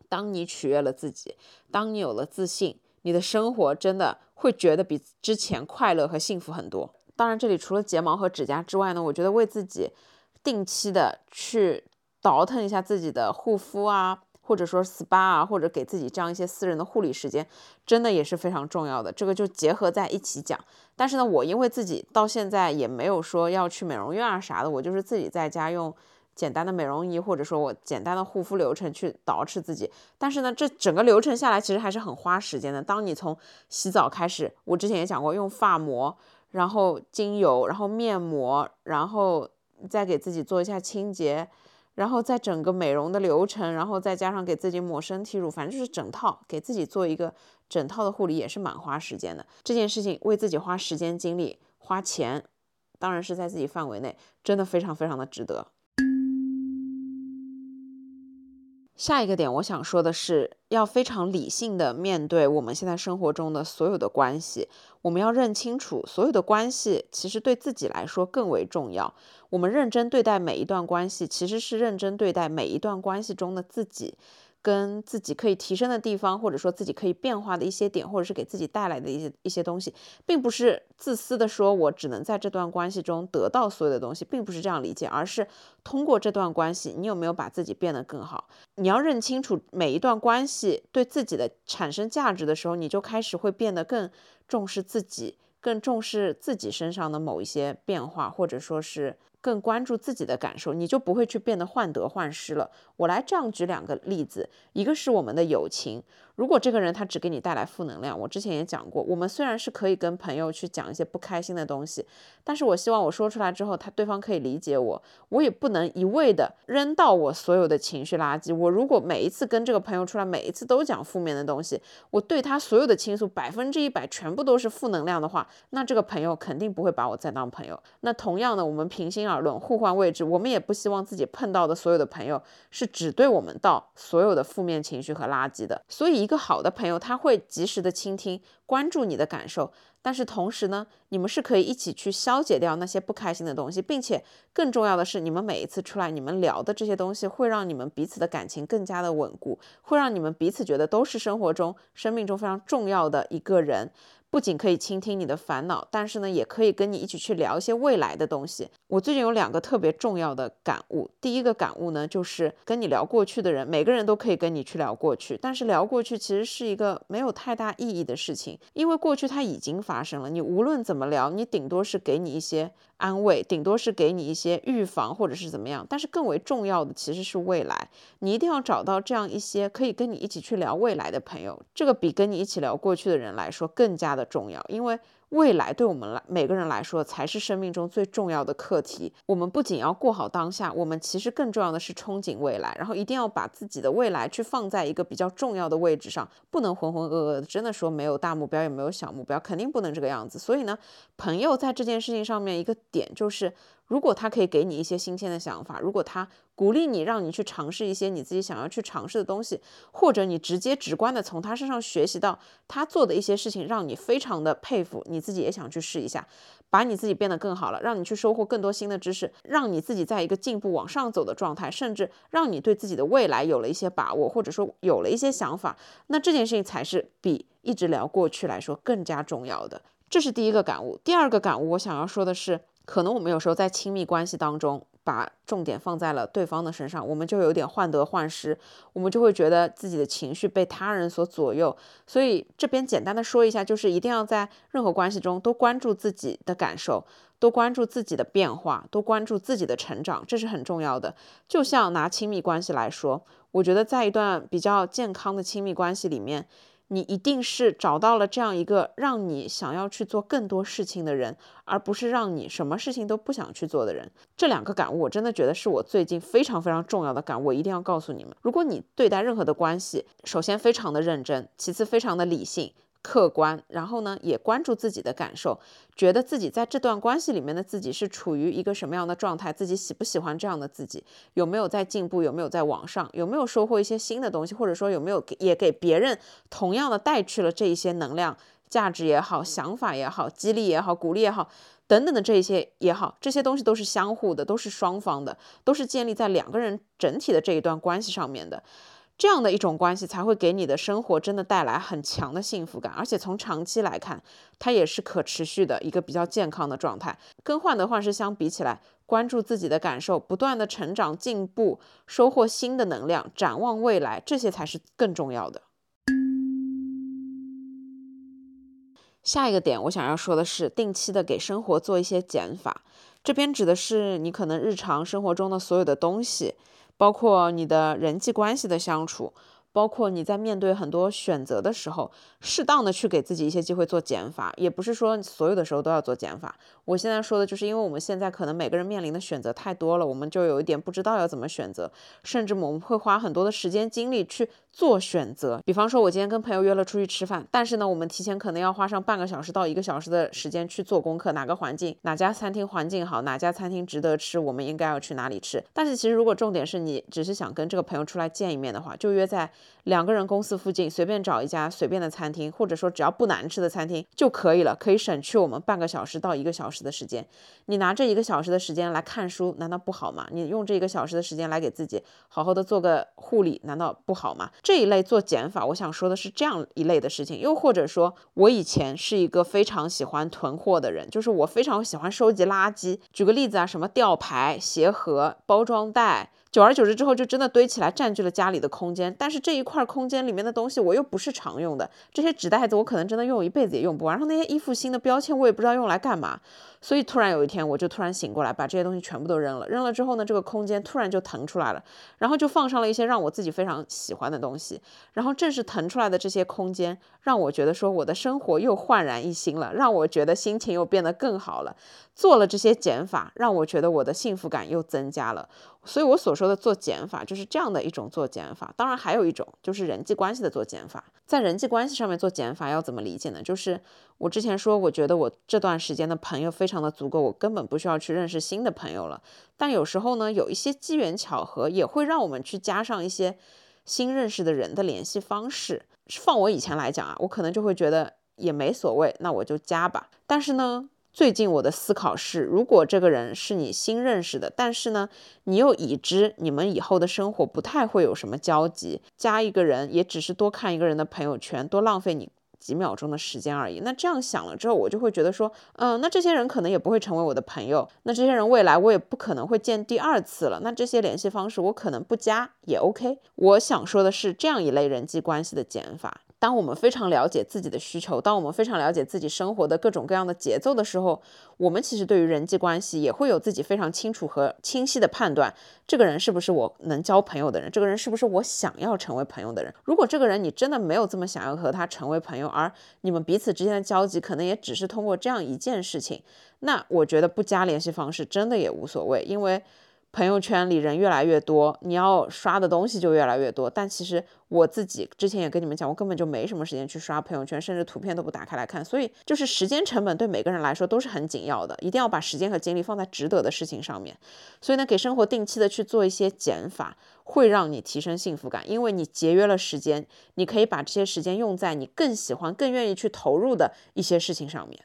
当你取悦了自己，当你有了自信，你的生活真的会觉得比之前快乐和幸福很多。当然，这里除了睫毛和指甲之外呢，我觉得为自己定期的去倒腾一下自己的护肤啊。或者说 SPA 啊，或者给自己这样一些私人的护理时间，真的也是非常重要的。这个就结合在一起讲。但是呢，我因为自己到现在也没有说要去美容院啊啥的，我就是自己在家用简单的美容仪，或者说我简单的护肤流程去捯饬自己。但是呢，这整个流程下来其实还是很花时间的。当你从洗澡开始，我之前也讲过，用发膜，然后精油，然后面膜，然后再给自己做一下清洁。然后在整个美容的流程，然后再加上给自己抹身体乳，反正就是整套给自己做一个整套的护理，也是蛮花时间的。这件事情为自己花时间、精力、花钱，当然是在自己范围内，真的非常非常的值得。下一个点，我想说的是，要非常理性的面对我们现在生活中的所有的关系。我们要认清楚，所有的关系其实对自己来说更为重要。我们认真对待每一段关系，其实是认真对待每一段关系中的自己。跟自己可以提升的地方，或者说自己可以变化的一些点，或者是给自己带来的一些一些东西，并不是自私的说，我只能在这段关系中得到所有的东西，并不是这样理解，而是通过这段关系，你有没有把自己变得更好？你要认清楚每一段关系对自己的产生价值的时候，你就开始会变得更重视自己，更重视自己身上的某一些变化，或者说是。更关注自己的感受，你就不会去变得患得患失了。我来这样举两个例子，一个是我们的友情。如果这个人他只给你带来负能量，我之前也讲过，我们虽然是可以跟朋友去讲一些不开心的东西，但是我希望我说出来之后，他对方可以理解我，我也不能一味的扔到我所有的情绪垃圾。我如果每一次跟这个朋友出来，每一次都讲负面的东西，我对他所有的倾诉百分之一百全部都是负能量的话，那这个朋友肯定不会把我再当朋友。那同样的，我们平心而论，互换位置，我们也不希望自己碰到的所有的朋友是只对我们倒所有的负面情绪和垃圾的。所以。一个好的朋友，他会及时的倾听、关注你的感受，但是同时呢，你们是可以一起去消解掉那些不开心的东西，并且更重要的是，你们每一次出来，你们聊的这些东西会让你们彼此的感情更加的稳固，会让你们彼此觉得都是生活中、生命中非常重要的一个人。不仅可以倾听你的烦恼，但是呢，也可以跟你一起去聊一些未来的东西。我最近有两个特别重要的感悟。第一个感悟呢，就是跟你聊过去的人，每个人都可以跟你去聊过去，但是聊过去其实是一个没有太大意义的事情，因为过去它已经发生了。你无论怎么聊，你顶多是给你一些。安慰顶多是给你一些预防或者是怎么样，但是更为重要的其实是未来。你一定要找到这样一些可以跟你一起去聊未来的朋友，这个比跟你一起聊过去的人来说更加的重要，因为未来对我们来每个人来说才是生命中最重要的课题。我们不仅要过好当下，我们其实更重要的是憧憬未来，然后一定要把自己的未来去放在一个比较重要的位置上，不能浑浑噩噩的。真的说没有大目标也没有小目标，肯定不能这个样子。所以呢，朋友在这件事情上面一个点就是。如果他可以给你一些新鲜的想法，如果他鼓励你，让你去尝试一些你自己想要去尝试的东西，或者你直接直观的从他身上学习到他做的一些事情，让你非常的佩服，你自己也想去试一下，把你自己变得更好了，让你去收获更多新的知识，让你自己在一个进步往上走的状态，甚至让你对自己的未来有了一些把握，或者说有了一些想法，那这件事情才是比一直聊过去来说更加重要的。这是第一个感悟。第二个感悟，我想要说的是。可能我们有时候在亲密关系当中，把重点放在了对方的身上，我们就有点患得患失，我们就会觉得自己的情绪被他人所左右。所以这边简单的说一下，就是一定要在任何关系中都关注自己的感受，多关注自己的变化，多关注自己的成长，这是很重要的。就像拿亲密关系来说，我觉得在一段比较健康的亲密关系里面。你一定是找到了这样一个让你想要去做更多事情的人，而不是让你什么事情都不想去做的人。这两个感悟，我真的觉得是我最近非常非常重要的感悟，我一定要告诉你们。如果你对待任何的关系，首先非常的认真，其次非常的理性。客观，然后呢，也关注自己的感受，觉得自己在这段关系里面的自己是处于一个什么样的状态，自己喜不喜欢这样的自己，有没有在进步，有没有在往上，有没有收获一些新的东西，或者说有没有也给别人同样的带去了这一些能量、价值也好，想法也好，激励也好，鼓励也好，等等的这一些也好，这些东西都是相互的，都是双方的，都是建立在两个人整体的这一段关系上面的。这样的一种关系才会给你的生活真的带来很强的幸福感，而且从长期来看，它也是可持续的一个比较健康的状态。跟患得患失相比起来，关注自己的感受，不断的成长进步，收获新的能量，展望未来，这些才是更重要的。下一个点，我想要说的是，定期的给生活做一些减法。这边指的是你可能日常生活中的所有的东西。包括你的人际关系的相处，包括你在面对很多选择的时候，适当的去给自己一些机会做减法，也不是说所有的时候都要做减法。我现在说的就是，因为我们现在可能每个人面临的选择太多了，我们就有一点不知道要怎么选择，甚至我们会花很多的时间精力去。做选择，比方说，我今天跟朋友约了出去吃饭，但是呢，我们提前可能要花上半个小时到一个小时的时间去做功课，哪个环境，哪家餐厅环境好，哪家餐厅值得吃，我们应该要去哪里吃。但是其实如果重点是你只是想跟这个朋友出来见一面的话，就约在两个人公司附近随便找一家随便的餐厅，或者说只要不难吃的餐厅就可以了，可以省去我们半个小时到一个小时的时间。你拿这一个小时的时间来看书，难道不好吗？你用这一个小时的时间来给自己好好的做个护理，难道不好吗？这一类做减法，我想说的是这样一类的事情，又或者说，我以前是一个非常喜欢囤货的人，就是我非常喜欢收集垃圾。举个例子啊，什么吊牌、鞋盒、包装袋。久而久之之后，就真的堆起来，占据了家里的空间。但是这一块空间里面的东西，我又不是常用的。这些纸袋子，我可能真的用一辈子也用不完。然后那些衣服新的标签，我也不知道用来干嘛。所以突然有一天，我就突然醒过来，把这些东西全部都扔了。扔了之后呢，这个空间突然就腾出来了，然后就放上了一些让我自己非常喜欢的东西。然后正是腾出来的这些空间，让我觉得说我的生活又焕然一新了，让我觉得心情又变得更好了。做了这些减法，让我觉得我的幸福感又增加了。所以，我所说的做减法，就是这样的一种做减法。当然，还有一种就是人际关系的做减法。在人际关系上面做减法，要怎么理解呢？就是我之前说，我觉得我这段时间的朋友非常的足够，我根本不需要去认识新的朋友了。但有时候呢，有一些机缘巧合，也会让我们去加上一些新认识的人的联系方式。放我以前来讲啊，我可能就会觉得也没所谓，那我就加吧。但是呢，最近我的思考是，如果这个人是你新认识的，但是呢，你又已知你们以后的生活不太会有什么交集，加一个人也只是多看一个人的朋友圈，多浪费你几秒钟的时间而已。那这样想了之后，我就会觉得说，嗯，那这些人可能也不会成为我的朋友，那这些人未来我也不可能会见第二次了。那这些联系方式我可能不加也 OK。我想说的是这样一类人际关系的减法。当我们非常了解自己的需求，当我们非常了解自己生活的各种各样的节奏的时候，我们其实对于人际关系也会有自己非常清楚和清晰的判断。这个人是不是我能交朋友的人？这个人是不是我想要成为朋友的人？如果这个人你真的没有这么想要和他成为朋友，而你们彼此之间的交集可能也只是通过这样一件事情，那我觉得不加联系方式真的也无所谓，因为。朋友圈里人越来越多，你要刷的东西就越来越多。但其实我自己之前也跟你们讲，我根本就没什么时间去刷朋友圈，甚至图片都不打开来看。所以就是时间成本对每个人来说都是很紧要的，一定要把时间和精力放在值得的事情上面。所以呢，给生活定期的去做一些减法，会让你提升幸福感，因为你节约了时间，你可以把这些时间用在你更喜欢、更愿意去投入的一些事情上面。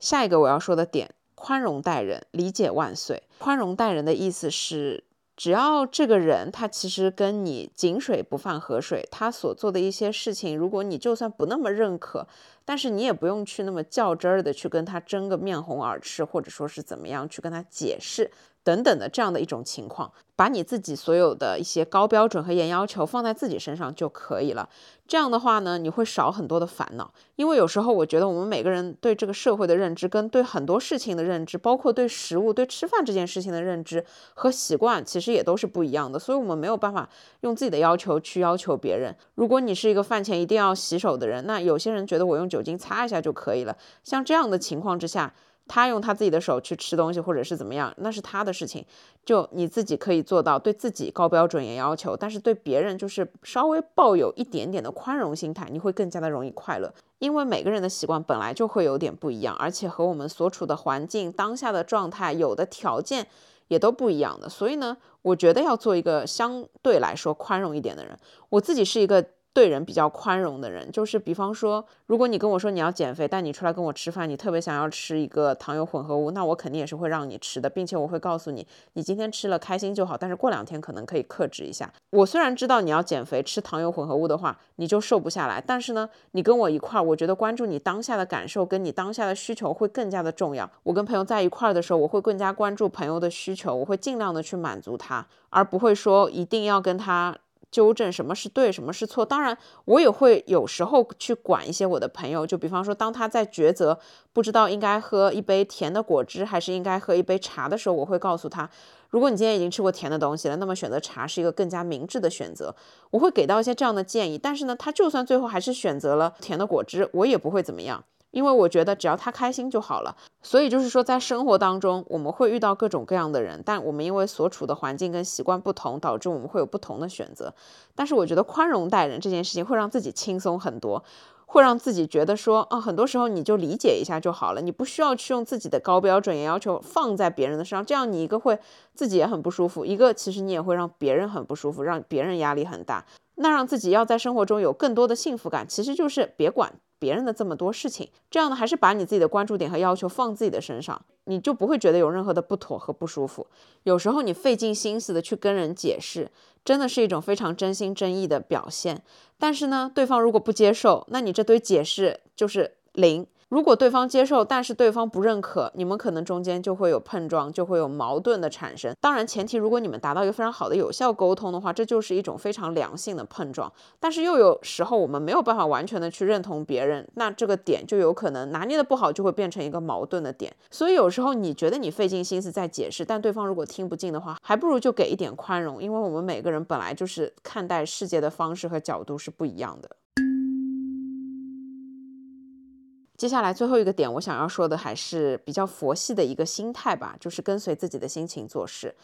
下一个我要说的点。宽容待人，理解万岁。宽容待人的意思是，只要这个人他其实跟你井水不犯河水，他所做的一些事情，如果你就算不那么认可，但是你也不用去那么较真儿的去跟他争个面红耳赤，或者说是怎么样去跟他解释。等等的这样的一种情况，把你自己所有的一些高标准和严要求放在自己身上就可以了。这样的话呢，你会少很多的烦恼。因为有时候我觉得我们每个人对这个社会的认知，跟对很多事情的认知，包括对食物、对吃饭这件事情的认知和习惯，其实也都是不一样的。所以，我们没有办法用自己的要求去要求别人。如果你是一个饭前一定要洗手的人，那有些人觉得我用酒精擦一下就可以了。像这样的情况之下。他用他自己的手去吃东西，或者是怎么样，那是他的事情。就你自己可以做到对自己高标准严要求，但是对别人就是稍微抱有一点点的宽容心态，你会更加的容易快乐。因为每个人的习惯本来就会有点不一样，而且和我们所处的环境、当下的状态、有的条件也都不一样的。所以呢，我觉得要做一个相对来说宽容一点的人。我自己是一个。对人比较宽容的人，就是比方说，如果你跟我说你要减肥，但你出来跟我吃饭，你特别想要吃一个糖油混合物，那我肯定也是会让你吃的，并且我会告诉你，你今天吃了开心就好，但是过两天可能可以克制一下。我虽然知道你要减肥，吃糖油混合物的话你就瘦不下来，但是呢，你跟我一块儿，我觉得关注你当下的感受跟你当下的需求会更加的重要。我跟朋友在一块儿的时候，我会更加关注朋友的需求，我会尽量的去满足他，而不会说一定要跟他。纠正什么是对，什么是错。当然，我也会有时候去管一些我的朋友，就比方说，当他在抉择不知道应该喝一杯甜的果汁还是应该喝一杯茶的时候，我会告诉他，如果你今天已经吃过甜的东西了，那么选择茶是一个更加明智的选择。我会给到一些这样的建议。但是呢，他就算最后还是选择了甜的果汁，我也不会怎么样。因为我觉得只要他开心就好了，所以就是说，在生活当中我们会遇到各种各样的人，但我们因为所处的环境跟习惯不同，导致我们会有不同的选择。但是我觉得宽容待人这件事情会让自己轻松很多，会让自己觉得说，啊，很多时候你就理解一下就好了，你不需要去用自己的高标准也要求放在别人的身上，这样你一个会自己也很不舒服，一个其实你也会让别人很不舒服，让别人压力很大。那让自己要在生活中有更多的幸福感，其实就是别管。别人的这么多事情，这样呢，还是把你自己的关注点和要求放自己的身上，你就不会觉得有任何的不妥和不舒服。有时候你费尽心思的去跟人解释，真的是一种非常真心真意的表现。但是呢，对方如果不接受，那你这堆解释就是零。如果对方接受，但是对方不认可，你们可能中间就会有碰撞，就会有矛盾的产生。当然，前提如果你们达到一个非常好的有效沟通的话，这就是一种非常良性的碰撞。但是又有时候我们没有办法完全的去认同别人，那这个点就有可能拿捏的不好，就会变成一个矛盾的点。所以有时候你觉得你费尽心思在解释，但对方如果听不进的话，还不如就给一点宽容，因为我们每个人本来就是看待世界的方式和角度是不一样的。接下来最后一个点，我想要说的还是比较佛系的一个心态吧，就是跟随自己的心情做事。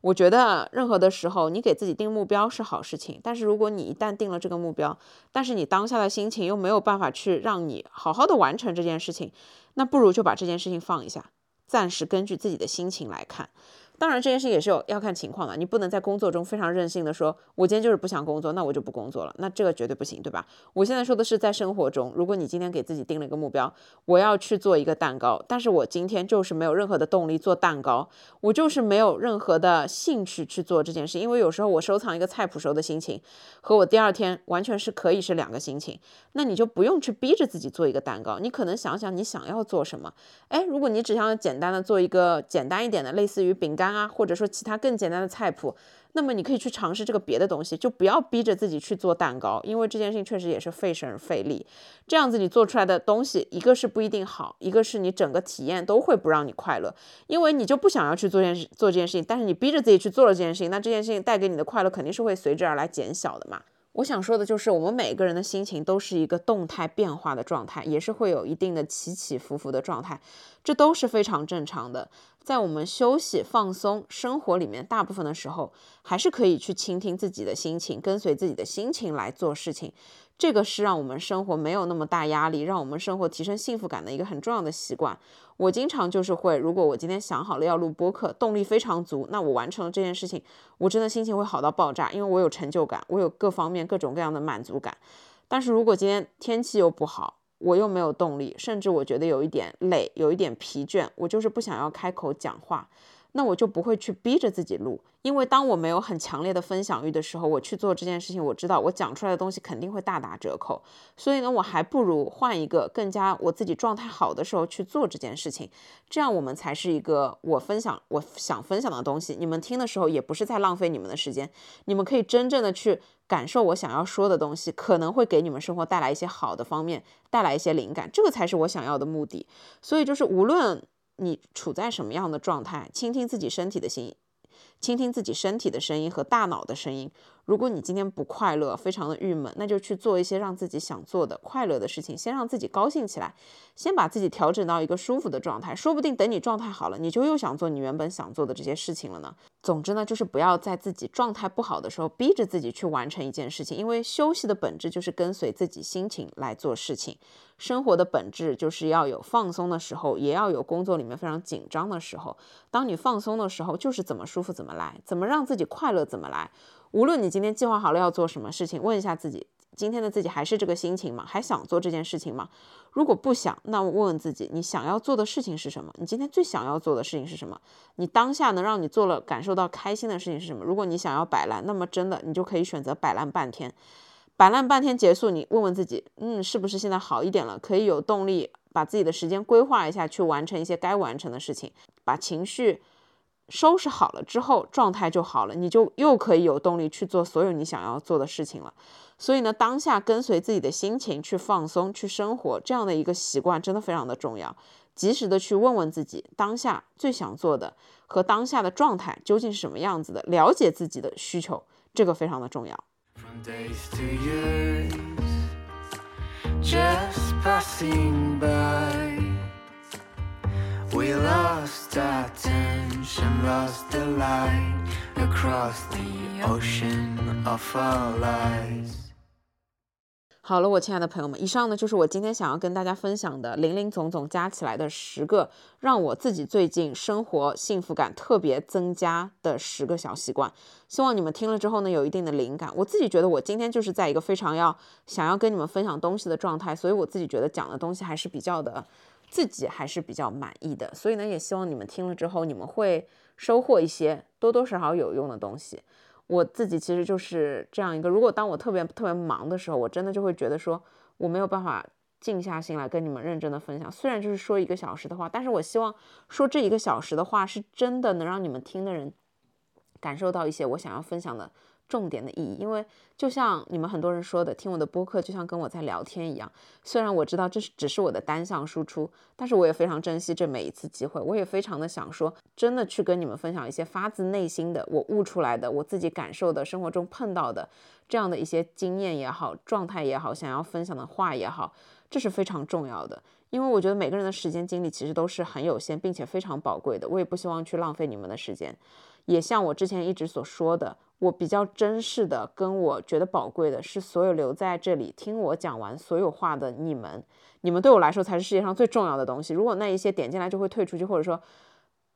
我觉得任何的时候，你给自己定目标是好事情，但是如果你一旦定了这个目标，但是你当下的心情又没有办法去让你好好的完成这件事情，那不如就把这件事情放一下，暂时根据自己的心情来看。当然，这件事也是有要看情况的。你不能在工作中非常任性的说，我今天就是不想工作，那我就不工作了。那这个绝对不行，对吧？我现在说的是在生活中，如果你今天给自己定了一个目标，我要去做一个蛋糕，但是我今天就是没有任何的动力做蛋糕，我就是没有任何的兴趣去做这件事。因为有时候我收藏一个菜谱时候的心情，和我第二天完全是可以是两个心情。那你就不用去逼着自己做一个蛋糕，你可能想想你想要做什么。哎，如果你只想简单的做一个简单一点的，类似于饼干。单啊，或者说其他更简单的菜谱，那么你可以去尝试这个别的东西，就不要逼着自己去做蛋糕，因为这件事情确实也是费神费力。这样子你做出来的东西，一个是不一定好，一个是你整个体验都会不让你快乐，因为你就不想要去做件事做这件事情，但是你逼着自己去做了这件事情，那这件事情带给你的快乐肯定是会随之而来减小的嘛。我想说的就是，我们每个人的心情都是一个动态变化的状态，也是会有一定的起起伏伏的状态，这都是非常正常的。在我们休息、放松、生活里面，大部分的时候，还是可以去倾听自己的心情，跟随自己的心情来做事情。这个是让我们生活没有那么大压力，让我们生活提升幸福感的一个很重要的习惯。我经常就是会，如果我今天想好了要录播客，动力非常足，那我完成了这件事情，我真的心情会好到爆炸，因为我有成就感，我有各方面各种各样的满足感。但是如果今天天气又不好，我又没有动力，甚至我觉得有一点累，有一点疲倦，我就是不想要开口讲话。那我就不会去逼着自己录，因为当我没有很强烈的分享欲的时候，我去做这件事情，我知道我讲出来的东西肯定会大打折扣。所以呢，我还不如换一个更加我自己状态好的时候去做这件事情，这样我们才是一个我分享我想分享的东西。你们听的时候也不是在浪费你们的时间，你们可以真正的去感受我想要说的东西，可能会给你们生活带来一些好的方面，带来一些灵感，这个才是我想要的目的。所以就是无论。你处在什么样的状态？倾听自己身体的音，倾听自己身体的声音和大脑的声音。如果你今天不快乐，非常的郁闷，那就去做一些让自己想做的快乐的事情，先让自己高兴起来，先把自己调整到一个舒服的状态。说不定等你状态好了，你就又想做你原本想做的这些事情了呢。总之呢，就是不要在自己状态不好的时候逼着自己去完成一件事情，因为休息的本质就是跟随自己心情来做事情。生活的本质就是要有放松的时候，也要有工作里面非常紧张的时候。当你放松的时候，就是怎么舒服怎么来，怎么让自己快乐怎么来。无论你今天计划好了要做什么事情，问一下自己，今天的自己还是这个心情吗？还想做这件事情吗？如果不想，那问问自己，你想要做的事情是什么？你今天最想要做的事情是什么？你当下能让你做了感受到开心的事情是什么？如果你想要摆烂，那么真的你就可以选择摆烂半天，摆烂半天结束，你问问自己，嗯，是不是现在好一点了？可以有动力把自己的时间规划一下，去完成一些该完成的事情，把情绪。收拾好了之后，状态就好了，你就又可以有动力去做所有你想要做的事情了。所以呢，当下跟随自己的心情去放松、去生活，这样的一个习惯真的非常的重要。及时的去问问自己，当下最想做的和当下的状态究竟是什么样子的，了解自己的需求，这个非常的重要。From days to years, just passing by. We lost our tension, lost the light across the ocean of our lives. 好了，我亲爱的朋友们，以上呢就是我今天想要跟大家分享的零零总总加起来的十个让我自己最近生活幸福感特别增加的十个小习惯。希望你们听了之后呢有一定的灵感。我自己觉得我今天就是在一个非常要想要跟你们分享东西的状态，所以我自己觉得讲的东西还是比较的。自己还是比较满意的，所以呢，也希望你们听了之后，你们会收获一些多多少少有用的东西。我自己其实就是这样一个，如果当我特别特别忙的时候，我真的就会觉得说我没有办法静下心来跟你们认真的分享。虽然就是说一个小时的话，但是我希望说这一个小时的话是真的能让你们听的人感受到一些我想要分享的。重点的意义，因为就像你们很多人说的，听我的播客就像跟我在聊天一样。虽然我知道这是只是我的单向输出，但是我也非常珍惜这每一次机会。我也非常的想说，真的去跟你们分享一些发自内心的，我悟出来的，我自己感受的，生活中碰到的这样的一些经验也好，状态也好，想要分享的话也好，这是非常重要的。因为我觉得每个人的时间精力其实都是很有限，并且非常宝贵的。我也不希望去浪费你们的时间。也像我之前一直所说的。我比较珍视的，跟我觉得宝贵的是，所有留在这里听我讲完所有话的你们，你们对我来说才是世界上最重要的东西。如果那一些点进来就会退出去，或者说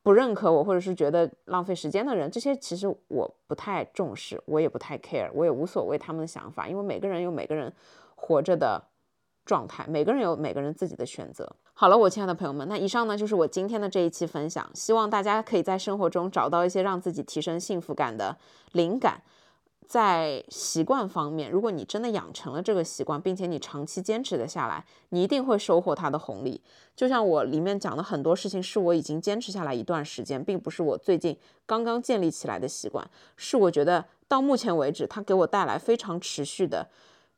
不认可我，或者是觉得浪费时间的人，这些其实我不太重视，我也不太 care，我也无所谓他们的想法，因为每个人有每个人活着的。状态，每个人有每个人自己的选择。好了，我亲爱的朋友们，那以上呢就是我今天的这一期分享，希望大家可以在生活中找到一些让自己提升幸福感的灵感。在习惯方面，如果你真的养成了这个习惯，并且你长期坚持的下来，你一定会收获它的红利。就像我里面讲的很多事情，是我已经坚持下来一段时间，并不是我最近刚刚建立起来的习惯，是我觉得到目前为止，它给我带来非常持续的。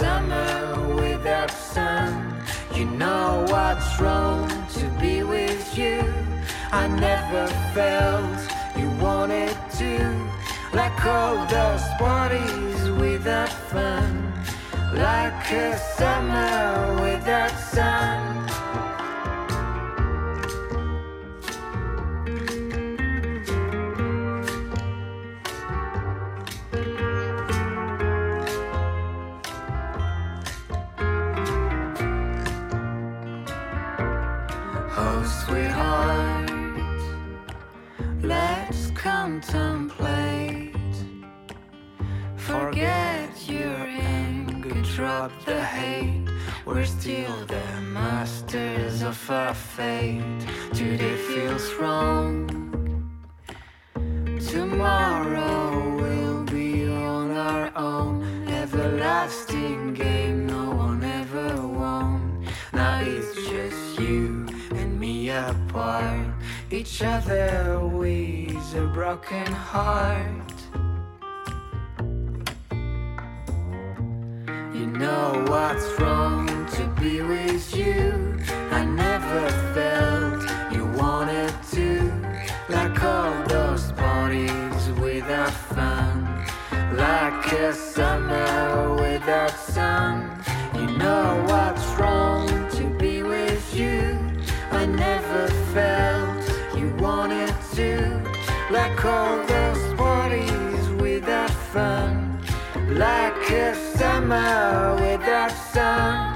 summer without sun. You know what's wrong to be with you. I never felt you wanted to. Like all those parties without fun. Like a summer without sun. Contemplate. Forget your anger, drop the hate. We're still the masters of our fate. Today feels wrong. Tomorrow we'll be on our own. Everlasting game no one ever won. Now it's just you and me apart each other a broken heart. You know what's wrong to be with you. I never felt you wanted to, like all those parties without fun, like a summer without sun. Like all those parties without fun, like a summer without sun.